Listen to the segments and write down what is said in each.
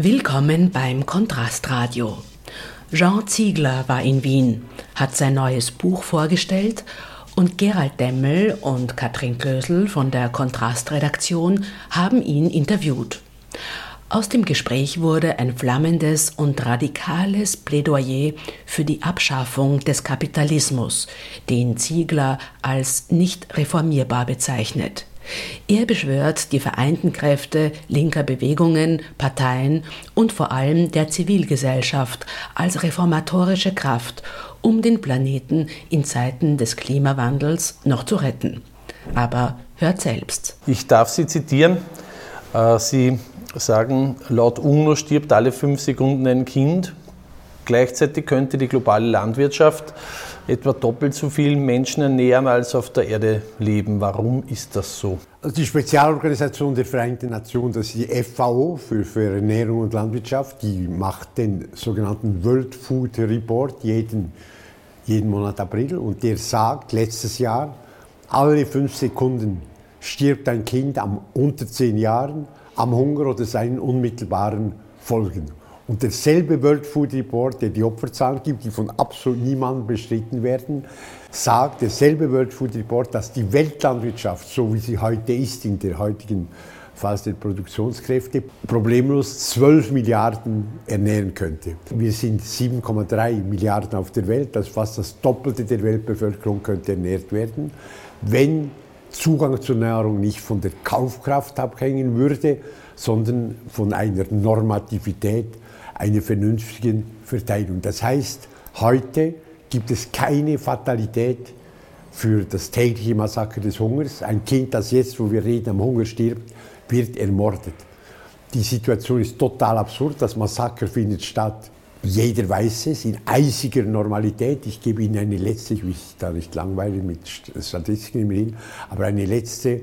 Willkommen beim Kontrastradio. Jean Ziegler war in Wien, hat sein neues Buch vorgestellt und Gerald Demmel und Katrin Klösel von der Kontrastredaktion haben ihn interviewt. Aus dem Gespräch wurde ein flammendes und radikales Plädoyer für die Abschaffung des Kapitalismus, den Ziegler als nicht reformierbar bezeichnet. Er beschwört die vereinten Kräfte linker Bewegungen, Parteien und vor allem der Zivilgesellschaft als reformatorische Kraft, um den Planeten in Zeiten des Klimawandels noch zu retten. Aber hört selbst. Ich darf Sie zitieren. Äh, Sie sagen, laut UNO stirbt alle fünf Sekunden ein Kind. Gleichzeitig könnte die globale Landwirtschaft etwa doppelt so viele Menschen ernähren, als auf der Erde leben. Warum ist das so? Also die Spezialorganisation der Vereinten Nationen, das ist die FAO für, für Ernährung und Landwirtschaft, die macht den sogenannten World Food Report jeden, jeden Monat April und der sagt letztes Jahr, alle fünf Sekunden stirbt ein Kind am, unter zehn Jahren am Hunger oder seinen unmittelbaren Folgen. Und derselbe World Food Report, der die Opferzahlen gibt, die von absolut niemandem bestritten werden, sagt derselbe World Food Report, dass die Weltlandwirtschaft, so wie sie heute ist, in der heutigen Phase der Produktionskräfte, problemlos 12 Milliarden ernähren könnte. Wir sind 7,3 Milliarden auf der Welt, das fast das Doppelte der Weltbevölkerung könnte ernährt werden, wenn Zugang zur Nahrung nicht von der Kaufkraft abhängen würde, sondern von einer Normativität, einer vernünftigen Verteilung. Das heißt, heute gibt es keine Fatalität für das tägliche Massaker des Hungers. Ein Kind, das jetzt, wo wir reden, am Hunger stirbt, wird ermordet. Die Situation ist total absurd. Das Massaker findet statt. Jeder weiß es, in eisiger Normalität. Ich gebe Ihnen eine letzte, ich will da nicht langweilen mit Statistiken im Reden, aber eine letzte äh,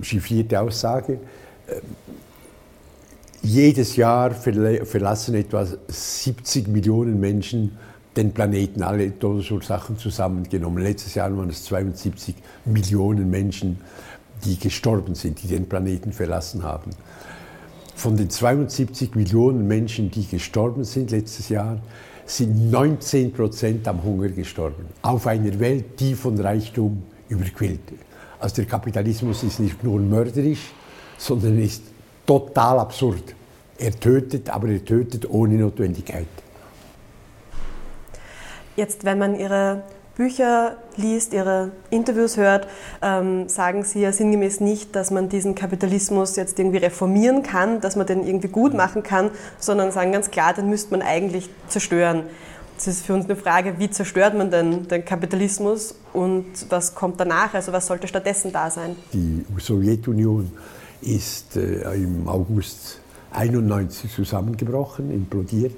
chiffrierte Aussage. Jedes Jahr verlassen etwa 70 Millionen Menschen den Planeten, alle Todesursachen zusammengenommen. Letztes Jahr waren es 72 Millionen Menschen, die gestorben sind, die den Planeten verlassen haben. Von den 72 Millionen Menschen, die gestorben sind letztes Jahr, sind 19 Prozent am Hunger gestorben. Auf einer Welt, die von Reichtum überquillt. Also der Kapitalismus ist nicht nur mörderisch, sondern ist total absurd. Er tötet, aber er tötet ohne Notwendigkeit. Jetzt, wenn man Ihre Bücher liest, Ihre Interviews hört, ähm, sagen Sie ja sinngemäß nicht, dass man diesen Kapitalismus jetzt irgendwie reformieren kann, dass man den irgendwie gut machen kann, sondern sagen ganz klar, den müsste man eigentlich zerstören. Das ist für uns eine Frage, wie zerstört man denn den Kapitalismus und was kommt danach? Also was sollte stattdessen da sein? Die Sowjetunion ist äh, im August 91 zusammengebrochen, implodiert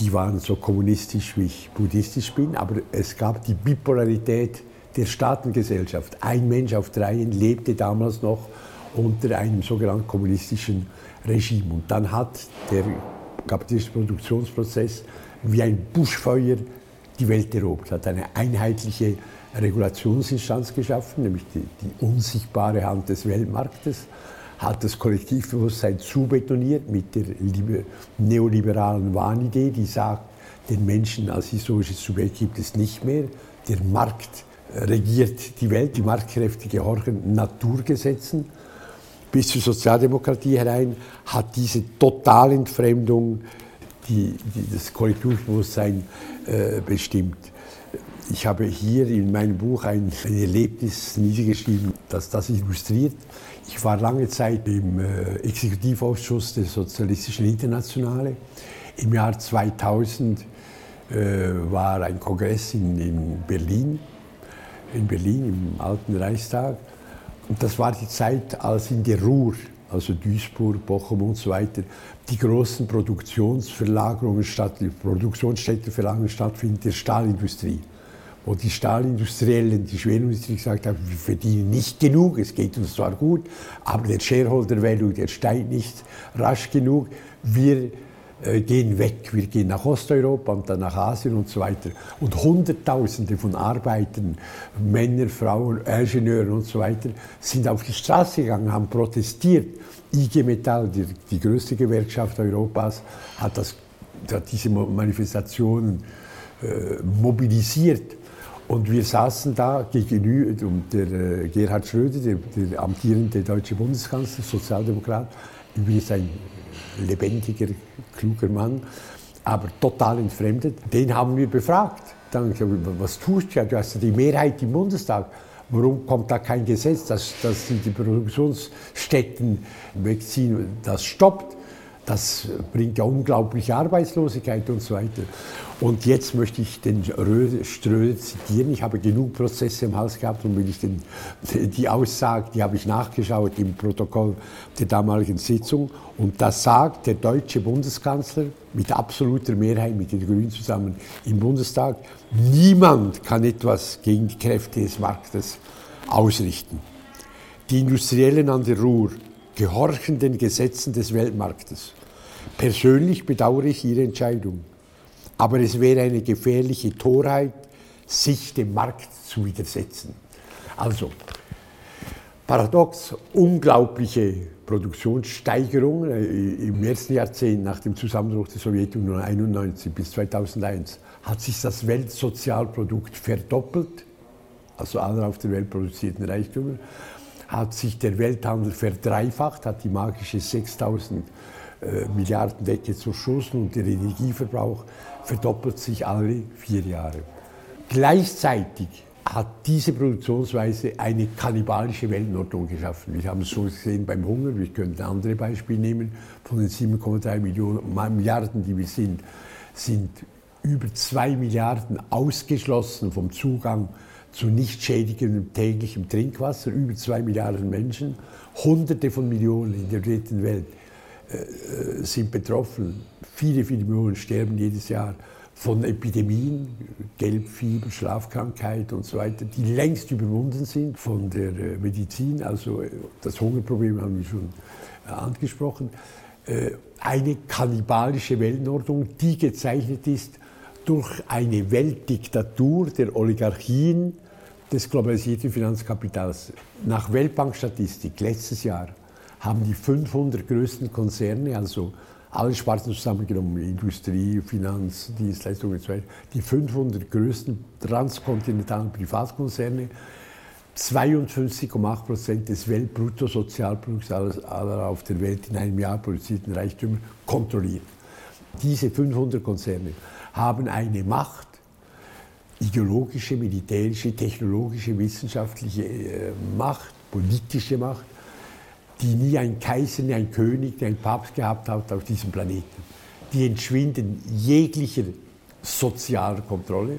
die waren so kommunistisch, wie ich buddhistisch bin, aber es gab die Bipolarität der Staatengesellschaft. Ein Mensch auf dreien lebte damals noch unter einem sogenannten kommunistischen Regime. Und dann hat der kapitalistische Produktionsprozess wie ein Buschfeuer die Welt erobert, hat eine einheitliche Regulationsinstanz geschaffen, nämlich die, die unsichtbare Hand des Weltmarktes hat das Kollektivbewusstsein zubetoniert mit der neoliberalen Wahnidee, die sagt, den Menschen als historisches Subjekt gibt es nicht mehr. Der Markt regiert die Welt, die Marktkräfte gehorchen Naturgesetzen. Bis zur Sozialdemokratie herein hat diese Totalentfremdung die, die das Kollektivbewusstsein äh, bestimmt. Ich habe hier in meinem Buch ein, ein Erlebnis niedergeschrieben, das das illustriert. Ich war lange Zeit im äh, Exekutivausschuss der Sozialistischen Internationale. Im Jahr 2000 äh, war ein Kongress in, in, Berlin, in Berlin im Alten Reichstag. Und das war die Zeit, als in der Ruhr, also Duisburg, Bochum und so weiter, die großen Produktionsverlagerungen statt, Produktionsstättenverlagerungen stattfinden der Stahlindustrie wo die Stahlindustriellen, die Schwerindustrie gesagt haben, wir verdienen nicht genug, es geht uns zwar gut, aber der Shareholder Value, der steigt nicht rasch genug. Wir äh, gehen weg. Wir gehen nach Osteuropa und dann nach Asien und so weiter. Und Hunderttausende von Arbeitern, Männer, Frauen, Ingenieure und so weiter, sind auf die Straße gegangen, haben protestiert. IG Metall, die, die größte Gewerkschaft Europas, hat, das, hat diese Manifestationen äh, mobilisiert. Und wir saßen da gegenüber, und der äh, Gerhard Schröder, der, der amtierende deutsche Bundeskanzler, Sozialdemokrat, übrigens ein lebendiger, kluger Mann, aber total entfremdet, den haben wir befragt. Dann gesagt, was tust du? Ja, du hast ja die Mehrheit im Bundestag. Warum kommt da kein Gesetz, dass, dass die Produktionsstätten wegziehen? Das stoppt. Das bringt ja unglaubliche Arbeitslosigkeit und so weiter. Und jetzt möchte ich den Ströder zitieren. Ich habe genug Prozesse im Hals gehabt und will ich den, die Aussage, die habe ich nachgeschaut im Protokoll der damaligen Sitzung. Und da sagt der deutsche Bundeskanzler mit absoluter Mehrheit mit den Grünen zusammen im Bundestag, niemand kann etwas gegen die Kräfte des Marktes ausrichten. Die Industriellen an der Ruhr gehorchen den Gesetzen des Weltmarktes. Persönlich bedauere ich ihre Entscheidung. Aber es wäre eine gefährliche Torheit, sich dem Markt zu widersetzen. Also, paradox, unglaubliche Produktionssteigerung äh, im ersten Jahrzehnt nach dem Zusammenbruch der Sowjetunion 1991 bis 2001 hat sich das Weltsozialprodukt verdoppelt, also aller auf der Welt produzierten Reichtümer, hat sich der Welthandel verdreifacht, hat die magische 6000 äh, Milliarden zerstoßen und der Energieverbrauch verdoppelt sich alle vier Jahre. Gleichzeitig hat diese Produktionsweise eine kannibalische Weltordnung geschaffen. Wir haben es schon gesehen beim Hunger, wir können andere Beispiele nehmen. Von den 7,3 Milliarden, die wir sind, sind über 2 Milliarden ausgeschlossen vom Zugang zu nicht schädigendem täglichem Trinkwasser. Über 2 Milliarden Menschen, Hunderte von Millionen in der dritten Welt äh, sind betroffen. Viele, viele Millionen sterben jedes Jahr von Epidemien, Gelbfieber, Schlafkrankheit und so weiter, die längst überwunden sind von der äh, Medizin. Also äh, das Hungerproblem haben wir schon angesprochen. Eine kannibalische Weltordnung, die gezeichnet ist durch eine Weltdiktatur der Oligarchien des globalisierten Finanzkapitals. Nach Weltbankstatistik letztes Jahr haben die 500 größten Konzerne, also alle Sparten zusammengenommen, Industrie, Finanz, Dienstleistungen weiter, die 500 größten transkontinentalen Privatkonzerne 52,8 Prozent des Weltbruttosozialprodukts aller auf der Welt in einem Jahr produzierten Reichtümer kontrolliert. Diese 500 Konzerne haben eine Macht, ideologische, militärische, technologische, wissenschaftliche äh, Macht, politische Macht, die nie ein Kaiser, nie ein König, nie ein Papst gehabt hat auf diesem Planeten. Die entschwinden jeglicher sozialer Kontrolle.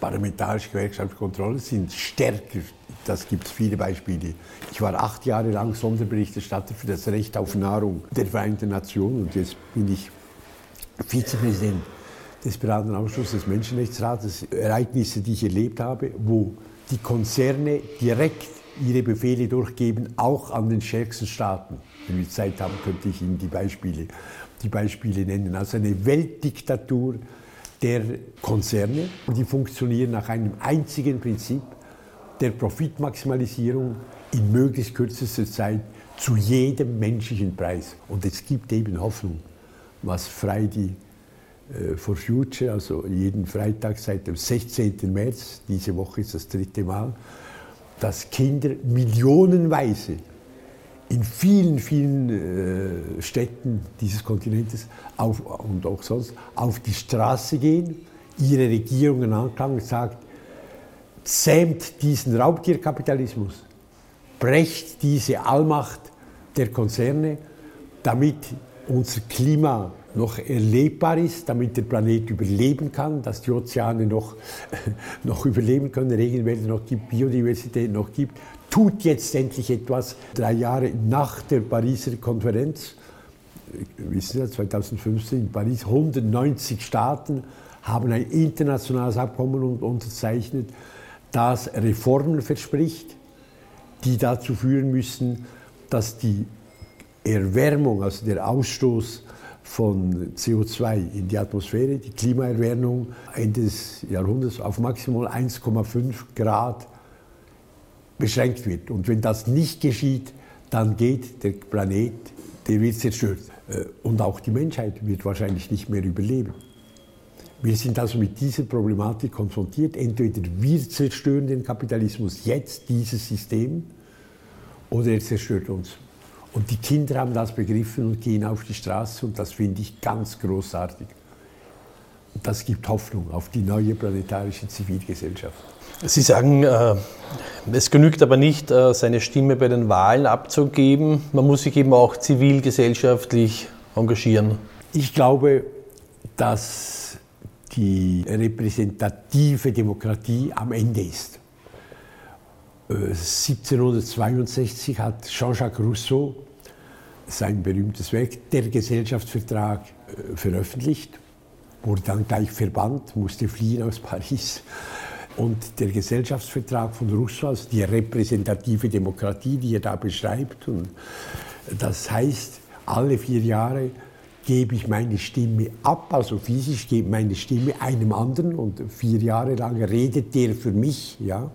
Parlamentarische Gewerkschaftskontrolle sind stärker. Das gibt es viele Beispiele. Ich war acht Jahre lang Sonderberichterstatter für das Recht auf Nahrung der Vereinten Nationen und jetzt bin ich Vizepräsident des beratenden Ausschusses des Menschenrechtsrates. Ereignisse, die ich erlebt habe, wo die Konzerne direkt ihre Befehle durchgeben, auch an den stärksten Staaten. Wenn wir Zeit haben, könnte ich Ihnen die Beispiele, die Beispiele nennen. Also eine Weltdiktatur der Konzerne. Die funktionieren nach einem einzigen Prinzip der Profitmaximalisierung in möglichst kürzester Zeit zu jedem menschlichen Preis. Und es gibt eben Hoffnung, was Friday äh, for Future, also jeden Freitag seit dem 16. März, diese Woche ist das dritte Mal, dass Kinder millionenweise in vielen, vielen äh, Städten dieses Kontinentes auf, und auch sonst auf die Straße gehen, ihre Regierungen anklagen und sagen, zähmt diesen Raubtierkapitalismus, brecht diese Allmacht der Konzerne, damit unser Klima noch erlebbar ist, damit der Planet überleben kann, dass die Ozeane noch, noch überleben können, Regenwälder noch gibt, Biodiversität noch gibt, tut jetzt endlich etwas. Drei Jahre nach der Pariser Konferenz, wissen Sie, 2015 in Paris, 190 Staaten haben ein internationales Abkommen unterzeichnet, das Reformen verspricht, die dazu führen müssen, dass die Erwärmung, also der Ausstoß von CO2 in die Atmosphäre, die Klimaerwärmung Ende des Jahrhunderts auf maximal 1,5 Grad beschränkt wird. Und wenn das nicht geschieht, dann geht der Planet, der wird zerstört. Äh, und auch die Menschheit wird wahrscheinlich nicht mehr überleben. Wir sind also mit dieser Problematik konfrontiert. Entweder wir zerstören den Kapitalismus jetzt, dieses System, oder er zerstört uns. Und die Kinder haben das begriffen und gehen auf die Straße und das finde ich ganz großartig. Und das gibt Hoffnung auf die neue planetarische Zivilgesellschaft. Sie sagen, äh, es genügt aber nicht, äh, seine Stimme bei den Wahlen abzugeben. Man muss sich eben auch zivilgesellschaftlich engagieren. Ich glaube, dass die repräsentative Demokratie am Ende ist. 1762 äh, hat Jean-Jacques Rousseau sein berühmtes Werk Der Gesellschaftsvertrag veröffentlicht, wurde dann gleich verbannt, musste fliehen aus Paris und der Gesellschaftsvertrag von Rousseau, also die repräsentative Demokratie, die er da beschreibt. Und das heißt, alle vier Jahre gebe ich meine Stimme ab, also physisch gebe meine Stimme einem anderen und vier Jahre lang redet der für mich. Ja.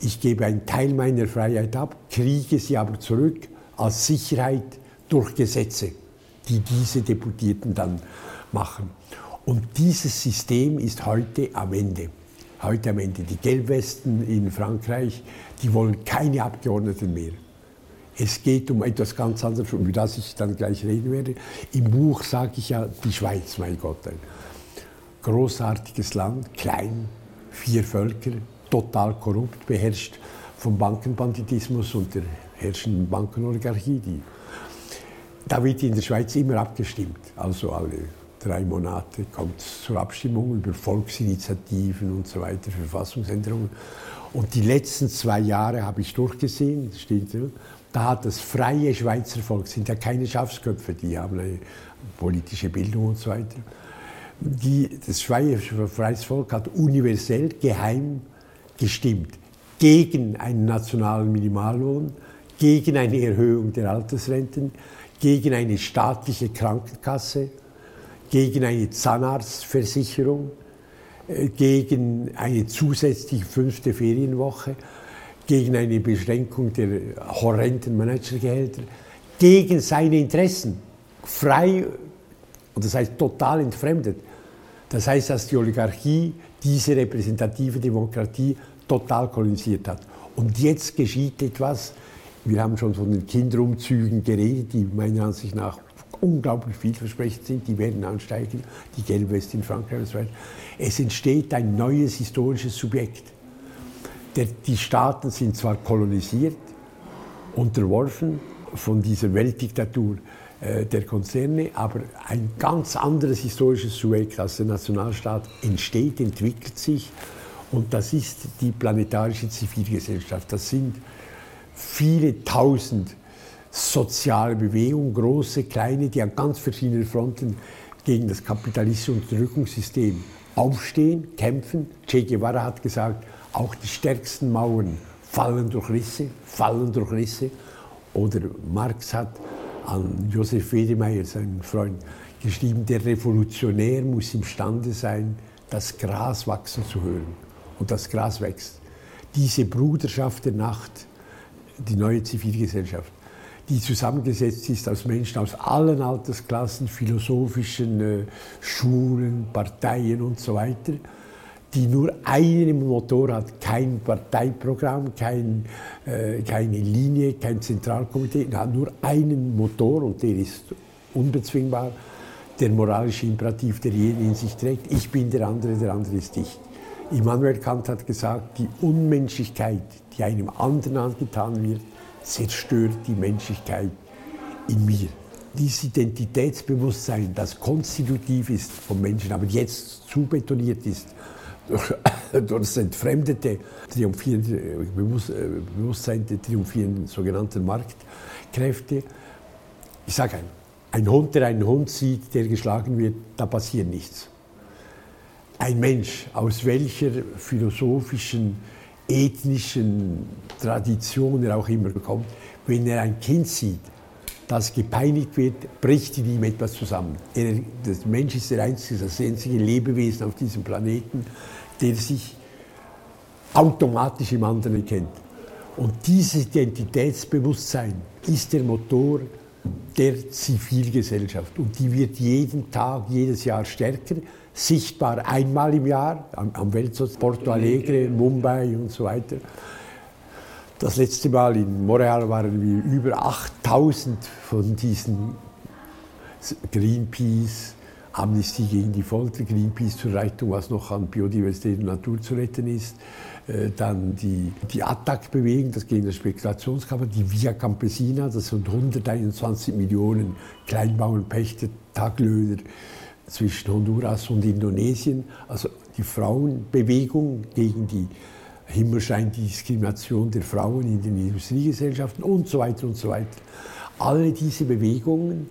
Ich gebe einen Teil meiner Freiheit ab, kriege sie aber zurück als Sicherheit durch Gesetze, die diese Deputierten dann machen. Und dieses System ist heute am Ende heute am Ende. Die Gelbwesten in Frankreich, die wollen keine Abgeordneten mehr. Es geht um etwas ganz anderes, über das ich dann gleich reden werde. Im Buch sage ich ja die Schweiz, mein Gott, großartiges Land, klein, vier Völker, total korrupt, beherrscht vom Bankenbanditismus und der herrschenden Bankenoligarchie. Die, da wird in der Schweiz immer abgestimmt, also alle drei Monate kommt es zur Abstimmung über Volksinitiativen und so weiter, Verfassungsänderungen. Und die letzten zwei Jahre habe ich durchgesehen, steht, da hat das freie Schweizer Volk, sind ja keine Schafsköpfe, die haben eine politische Bildung und so weiter. Die, das freie Volk hat universell geheim gestimmt gegen einen nationalen Minimallohn, gegen eine Erhöhung der Altersrenten, gegen eine staatliche Krankenkasse, gegen eine Zahnarztversicherung, äh, gegen eine zusätzliche fünfte Ferienwoche, gegen eine Beschränkung der horrenden Managergehälter, gegen seine Interessen, frei, und das heißt total entfremdet. Das heißt, dass die Oligarchie diese repräsentative Demokratie total kolonisiert hat. Und jetzt geschieht etwas, wir haben schon von den Kinderumzügen geredet, die meiner Ansicht nach unglaublich vielversprechend sind, die werden ansteigen, die Gelbweste in Frankreich und so weiter. Es entsteht ein neues historisches Subjekt. Der, die Staaten sind zwar kolonisiert, unterworfen von dieser Weltdiktatur äh, der Konzerne, aber ein ganz anderes historisches Subjekt als der Nationalstaat entsteht, entwickelt sich und das ist die planetarische Zivilgesellschaft. Das sind viele tausend soziale Bewegung, große, kleine, die an ganz verschiedenen Fronten gegen das kapitalistische Unterdrückungssystem aufstehen, kämpfen. Che Guevara hat gesagt, auch die stärksten Mauern fallen durch Risse, fallen durch Risse. Oder Marx hat an Josef Wedemeyer, seinen Freund, geschrieben, der Revolutionär muss imstande sein, das Gras wachsen zu hören. Und das Gras wächst. Diese Bruderschaft der Nacht, die neue Zivilgesellschaft, die zusammengesetzt ist aus Menschen aus allen Altersklassen, philosophischen äh, Schulen, Parteien und so weiter, die nur einen Motor hat, kein Parteiprogramm, kein, äh, keine Linie, kein Zentralkomitee, hat nur einen Motor und der ist unbezwingbar, der moralische Imperativ, der jeden in sich trägt, ich bin der andere, der andere ist ich. Immanuel Kant hat gesagt, die Unmenschlichkeit, die einem anderen angetan wird, zerstört die Menschlichkeit in mir. Dieses Identitätsbewusstsein, das konstitutiv ist vom Menschen, aber jetzt zu betoniert ist durch, durch das entfremdete, triumphierende äh, Bewusstsein der triumphierenden sogenannten Marktkräfte. Ich sage ein, ein Hund, der einen Hund sieht, der geschlagen wird, da passiert nichts. Ein Mensch, aus welcher philosophischen ethnischen Tradition er auch immer kommt, wenn er ein Kind sieht, das gepeinigt wird, bricht in ihm etwas zusammen. Er, der Mensch ist der einzige, das einzige Lebewesen auf diesem Planeten, der sich automatisch im anderen erkennt. Und dieses Identitätsbewusstsein ist der Motor der Zivilgesellschaft. Und die wird jeden Tag, jedes Jahr stärker, sichtbar einmal im Jahr, am, am Weltsoz, Porto Alegre, Mumbai und so weiter. Das letzte Mal in Montreal waren wir über 8000 von diesen Greenpeace, Amnesty gegen die Folter, Greenpeace zur Rettung, was noch an Biodiversität und Natur zu retten ist. Äh, dann die, die ATTAC-Bewegung, das gegen das Spekulationskammer, die Via Campesina, das sind 121 Millionen Kleinbauern, Pächter, Taglöhner zwischen Honduras und Indonesien. Also die Frauenbewegung gegen die Himmelschein-Diskrimination der Frauen in den Industriegesellschaften und so weiter und so weiter. Alle diese Bewegungen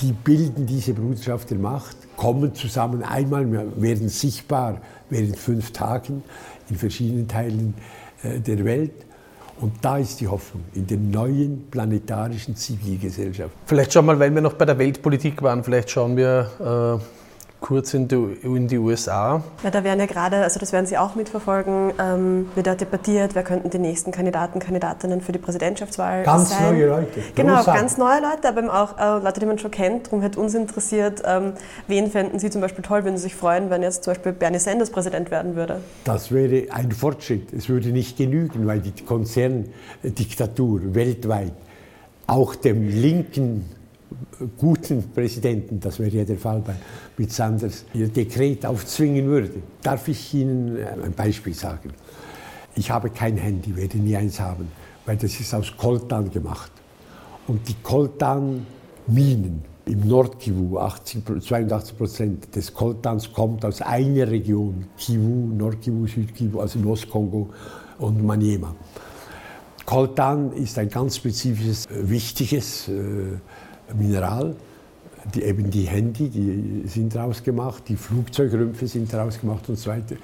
die bilden diese Bruderschaft der Macht, kommen zusammen einmal, werden sichtbar während fünf Tagen in verschiedenen Teilen äh, der Welt. Und da ist die Hoffnung in der neuen planetarischen Zivilgesellschaft. Vielleicht schauen wir, weil wir noch bei der Weltpolitik waren, vielleicht schauen wir äh kurz in die, in die USA. Ja, da werden ja gerade, also das werden Sie auch mitverfolgen, ähm, wird da debattiert, wer könnten die nächsten Kandidaten, Kandidatinnen für die Präsidentschaftswahl ganz sein. Ganz neue Leute. Genau, Großartig. ganz neue Leute, aber eben auch äh, Leute, die man schon kennt. Darum hätte uns interessiert, ähm, wen fänden Sie zum Beispiel toll, würden Sie sich freuen, wenn jetzt zum Beispiel Bernie Sanders Präsident werden würde? Das wäre ein Fortschritt. Es würde nicht genügen, weil die Konzerndiktatur weltweit auch dem linken guten Präsidenten, das wäre ja der Fall bei, mit Sanders, ihr Dekret aufzwingen würde. Darf ich Ihnen äh, ein Beispiel sagen? Ich habe kein Handy, werde nie eins haben, weil das ist aus Koltan gemacht. Und die Koltan-Minen im Nordkivu, 82 Prozent des Koltans kommt aus einer Region, Kivu, Nordkivu, Südkivu, also Ostkongo und Maniema. Koltan ist ein ganz spezifisches, äh, wichtiges äh, Mineral. Die, eben die Handy, die sind daraus gemacht, die Flugzeugrümpfe sind daraus gemacht und so weiter.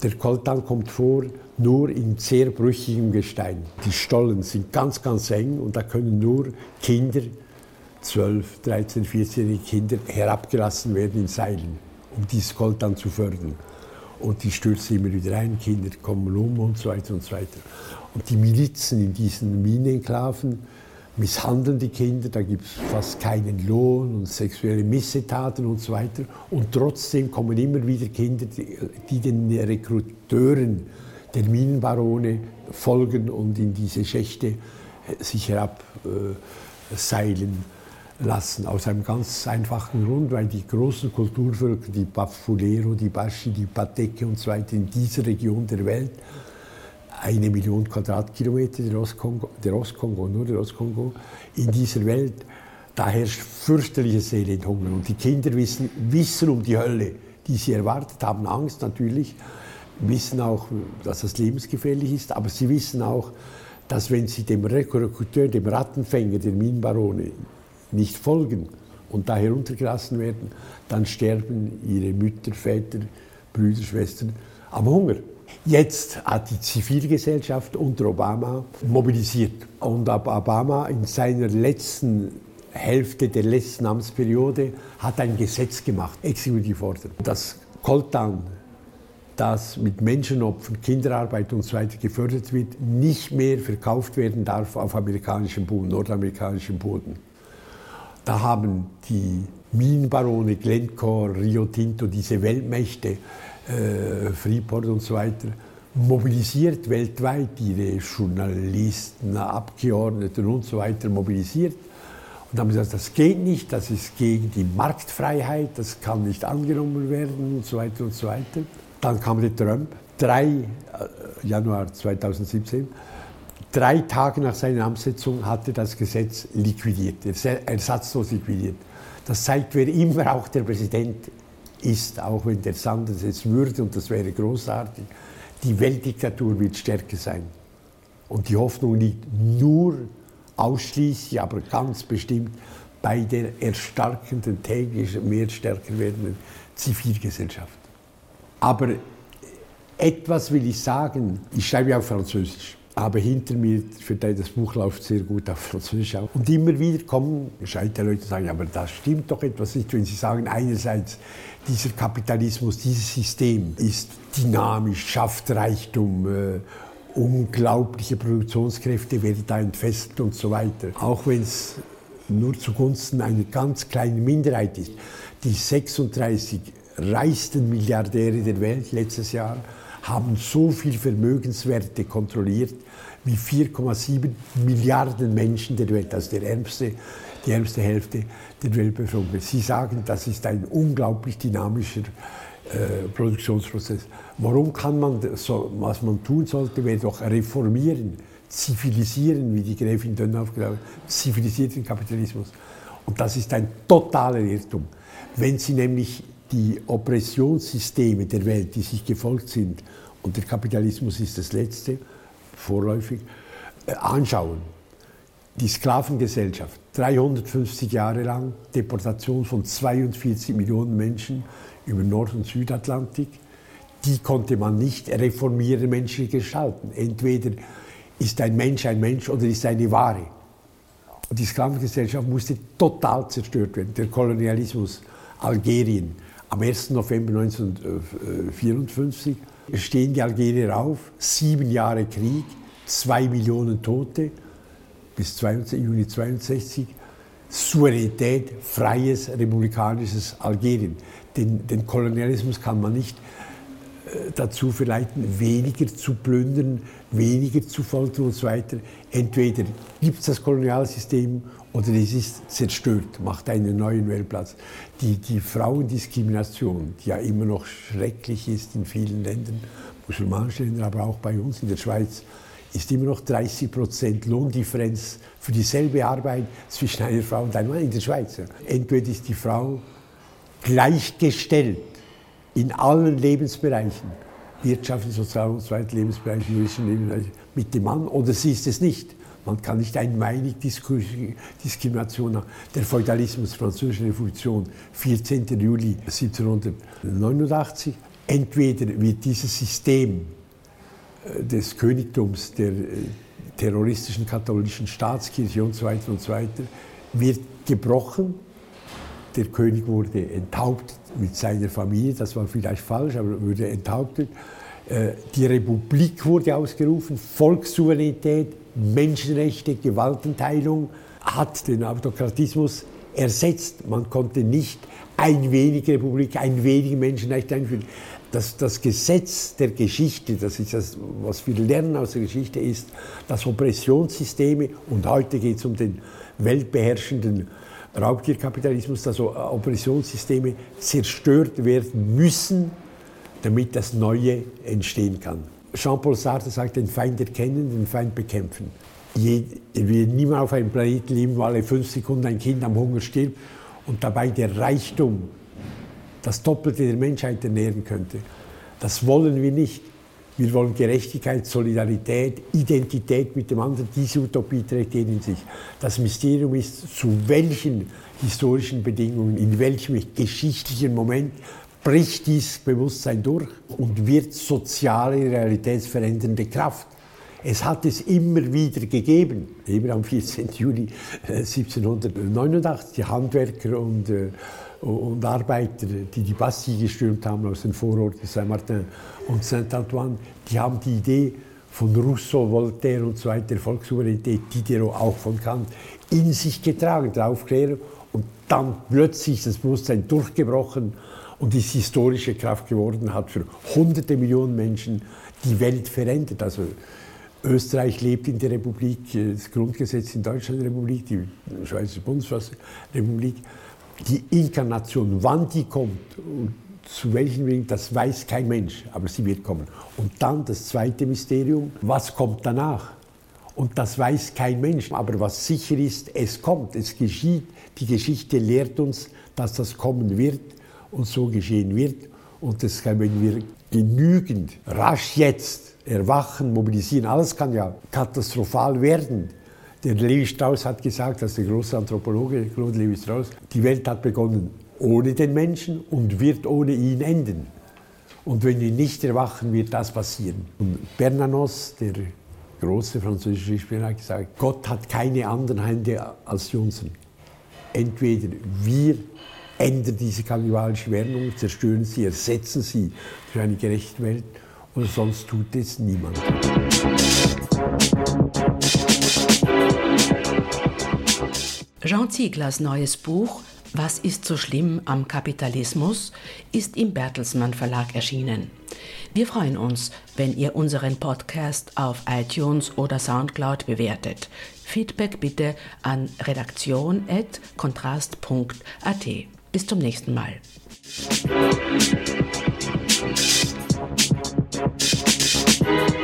Der Koltan kommt vor nur in sehr brüchigem Gestein. Die Stollen sind ganz, ganz eng und da können nur Kinder, 12, 13, 14-jährige Kinder, herabgelassen werden in Seilen, um dieses Koltan zu fördern. Und die stürzen immer wieder ein, Kinder kommen um und so weiter und so weiter. Und die Milizen in diesen Minenenklaven, misshandeln die Kinder, da gibt es fast keinen Lohn und sexuelle Missetaten und so weiter. Und trotzdem kommen immer wieder Kinder, die, den Rekruteuren der Minenbarone folgen und in diese Schächte äh, sich herabseilen äh, lassen. Aus einem ganz einfachen Grund, weil die großen Kulturvölker, die Bafulero, die Baschi, die Pateke und so weiter in dieser Region der Welt eine Million Quadratkilometer der Ostkongo, der Ostkongo, nur der Ostkongo, in dieser Welt, da herrscht fürchterliches Elendhunger. Und die Kinder wissen, wissen um die Hölle, die sie erwartet, haben Angst natürlich, wissen auch, dass das lebensgefährlich ist, aber sie wissen auch, dass wenn sie dem Rekruteur, dem Rattenfänger, den Minenbarone nicht folgen und da heruntergelassen werden, dann sterben ihre Mütter, Väter, Brüder, Schwestern am Hunger. Jetzt hat die Zivilgesellschaft unter Obama mobilisiert. Und Obama in seiner letzten Hälfte der letzten Amtsperiode hat ein Gesetz gemacht, Exekutivordnung. Das Koltan, das mit Menschenopfern, Kinderarbeit und so weiter gefördert wird, nicht mehr verkauft werden darf auf amerikanischem Boden, nordamerikanischem Boden. Da haben die Minenbarone Glencore, Rio Tinto, diese Weltmächte äh, Freeport und so weiter, mobilisiert weltweit, ihre Journalisten, Abgeordneten und so weiter mobilisiert. Und haben gesagt, das geht nicht, das ist gegen die Marktfreiheit, das kann nicht angenommen werden und so weiter und so weiter. Dann kam der Trump, 3 äh, Januar 2017, drei Tage nach seiner Amtsetzung hatte das Gesetz liquidiert, ersatzlos liquidiert. Das zeigt, wer immer auch der Präsident ist, auch wenn der Sanders es würde, und das wäre großartig, die Weltdiktatur wird stärker sein. Und die Hoffnung liegt nur ausschließlich, aber ganz bestimmt bei der erstarkenden, täglich mehr stärker werdenden Zivilgesellschaft. Aber etwas will ich sagen, ich schreibe ja auf Französisch. Aber hinter mir, für das Buch läuft sehr gut auf Französisch auch. Und immer wieder kommen gescheite Leute und sagen, aber das stimmt doch etwas nicht, wenn sie sagen, einerseits dieser Kapitalismus, dieses System ist dynamisch, schafft Reichtum, äh, unglaubliche Produktionskräfte werden da entfesselt und so weiter. Auch wenn es nur zugunsten einer ganz kleinen Minderheit ist. Die 36 reichsten Milliardäre der Welt letztes Jahr haben so viel Vermögenswerte kontrolliert wie 4,7 Milliarden Menschen der Welt, also der ärmste, die ärmste Hälfte der Weltbevölkerung. Sie sagen, das ist ein unglaublich dynamischer äh, Produktionsprozess. Warum kann man, so, was man tun sollte, wäre doch reformieren, zivilisieren, wie die Gräfin Dönhoff gesagt hat, zivilisierten Kapitalismus. Und das ist ein totaler Irrtum. Wenn Sie nämlich die Oppressionssysteme der Welt, die sich gefolgt sind, und der Kapitalismus ist das letzte, vorläufig, äh, anschauen. Die Sklavengesellschaft, 350 Jahre lang, Deportation von 42 Millionen Menschen über Nord- und Südatlantik, die konnte man nicht reformieren, menschlich gestalten. Entweder ist ein Mensch ein Mensch oder ist eine Ware. Und die Sklavengesellschaft musste total zerstört werden. Der Kolonialismus, Algerien, am 1. November 1954 stehen die Algerier auf, sieben Jahre Krieg, zwei Millionen Tote bis 22, Juni 62, Souveränität, freies, republikanisches Algerien. Den, den Kolonialismus kann man nicht dazu verleiten, weniger zu plündern, weniger zu foltern und so weiter. Entweder gibt es das Kolonialsystem oder es ist zerstört, macht einen neuen Weltplatz. Die, die Frauendiskrimination, die ja immer noch schrecklich ist in vielen Ländern, musulmanischen Ländern, aber auch bei uns in der Schweiz, ist immer noch 30 Prozent Lohndifferenz für dieselbe Arbeit zwischen einer Frau und einem Mann in der Schweiz. Entweder ist die Frau gleichgestellt in allen Lebensbereichen, Wirtschaft, Sozial- und zweiten juristischen Lebensbereich, mit dem Mann, oder sie ist es nicht. Man kann nicht einmeinig Diskrimination haben. Der Feudalismus, Französische Revolution, 14. Juli 1789. Entweder wird dieses System äh, des Königtums, der äh, terroristischen katholischen Staatskirche und so weiter und so weiter, wird gebrochen. Der König wurde enthauptet mit seiner Familie, das war vielleicht falsch, aber wurde enthauptet. Äh, die Republik wurde ausgerufen, Volkssouveränität, Menschenrechte, Gewaltenteilung hat den Autokratismus ersetzt. Man konnte nicht ein wenig Republik, ein wenig Menschenrechte einführen. Das, das Gesetz der Geschichte, das ist das, was wir lernen aus der Geschichte, ist, dass Oppressionssysteme, und heute geht es um den weltbeherrschenden Raubtierkapitalismus, dass Oppressionssysteme zerstört werden müssen, damit das Neue entstehen kann. Jean-Paul Sartre sagt, den Feind erkennen, den Feind bekämpfen. Je, wir niemand auf einem Planeten leben, wo alle fünf Sekunden ein Kind am Hunger stirbt und dabei der Reichtum das Doppelte der Menschheit ernähren könnte. Das wollen wir nicht. Wir wollen Gerechtigkeit, Solidarität, Identität mit dem anderen. Diese Utopie trägt jeder in sich. Das Mysterium ist, zu welchen historischen Bedingungen, in welchem geschichtlichen Moment bricht dieses Bewusstsein durch und wird soziale, realitätsverändernde Kraft. Es hat es immer wieder gegeben, eben am 14. Juli 1789, äh, die Handwerker und, äh, und Arbeiter, die die Bastille gestürmt haben aus den Vororten Saint-Martin und Saint-Antoine, die haben die Idee von Rousseau, Voltaire und so weiter, Volkssouveränität, Diderot, auch von Kant, in sich getragen, der Aufklärung. Und dann plötzlich das Bewusstsein durchgebrochen und ist historische Kraft geworden, hat für hunderte Millionen Menschen die Welt verändert. Also Österreich lebt in der Republik, das Grundgesetz in Deutschland Republik, die Schweizer Bundesrepublik. Die Inkarnation, wann die kommt und zu welchen Wegen, das weiß kein Mensch, aber sie wird kommen. Und dann das zweite Mysterium, was kommt danach? Und das weiß kein Mensch. Aber was sicher ist, es kommt, es geschieht. Die Geschichte lehrt uns, dass das kommen wird und so geschehen wird. Und das wenn wir genügend rasch jetzt erwachen, mobilisieren, alles kann ja katastrophal werden. Der Levi Strauss hat gesagt, das ist der große Anthropologe Claude Levi Strauss, die Welt hat begonnen ohne den Menschen und wird ohne ihn enden. Und wenn wir nicht erwachen, wird das passieren. Und Bernanos, der große französische Schriftsteller, hat gesagt, Gott hat keine anderen Hände als die unseren. Entweder wir ändern diese kannibalische Währung, zerstören sie, ersetzen sie für eine gerechte Welt, oder sonst tut es niemand. Jean Zieglers neues Buch Was ist so schlimm am Kapitalismus ist im Bertelsmann Verlag erschienen. Wir freuen uns, wenn ihr unseren Podcast auf iTunes oder Soundcloud bewertet. Feedback bitte an redaktion.kontrast.at. Bis zum nächsten Mal. Musik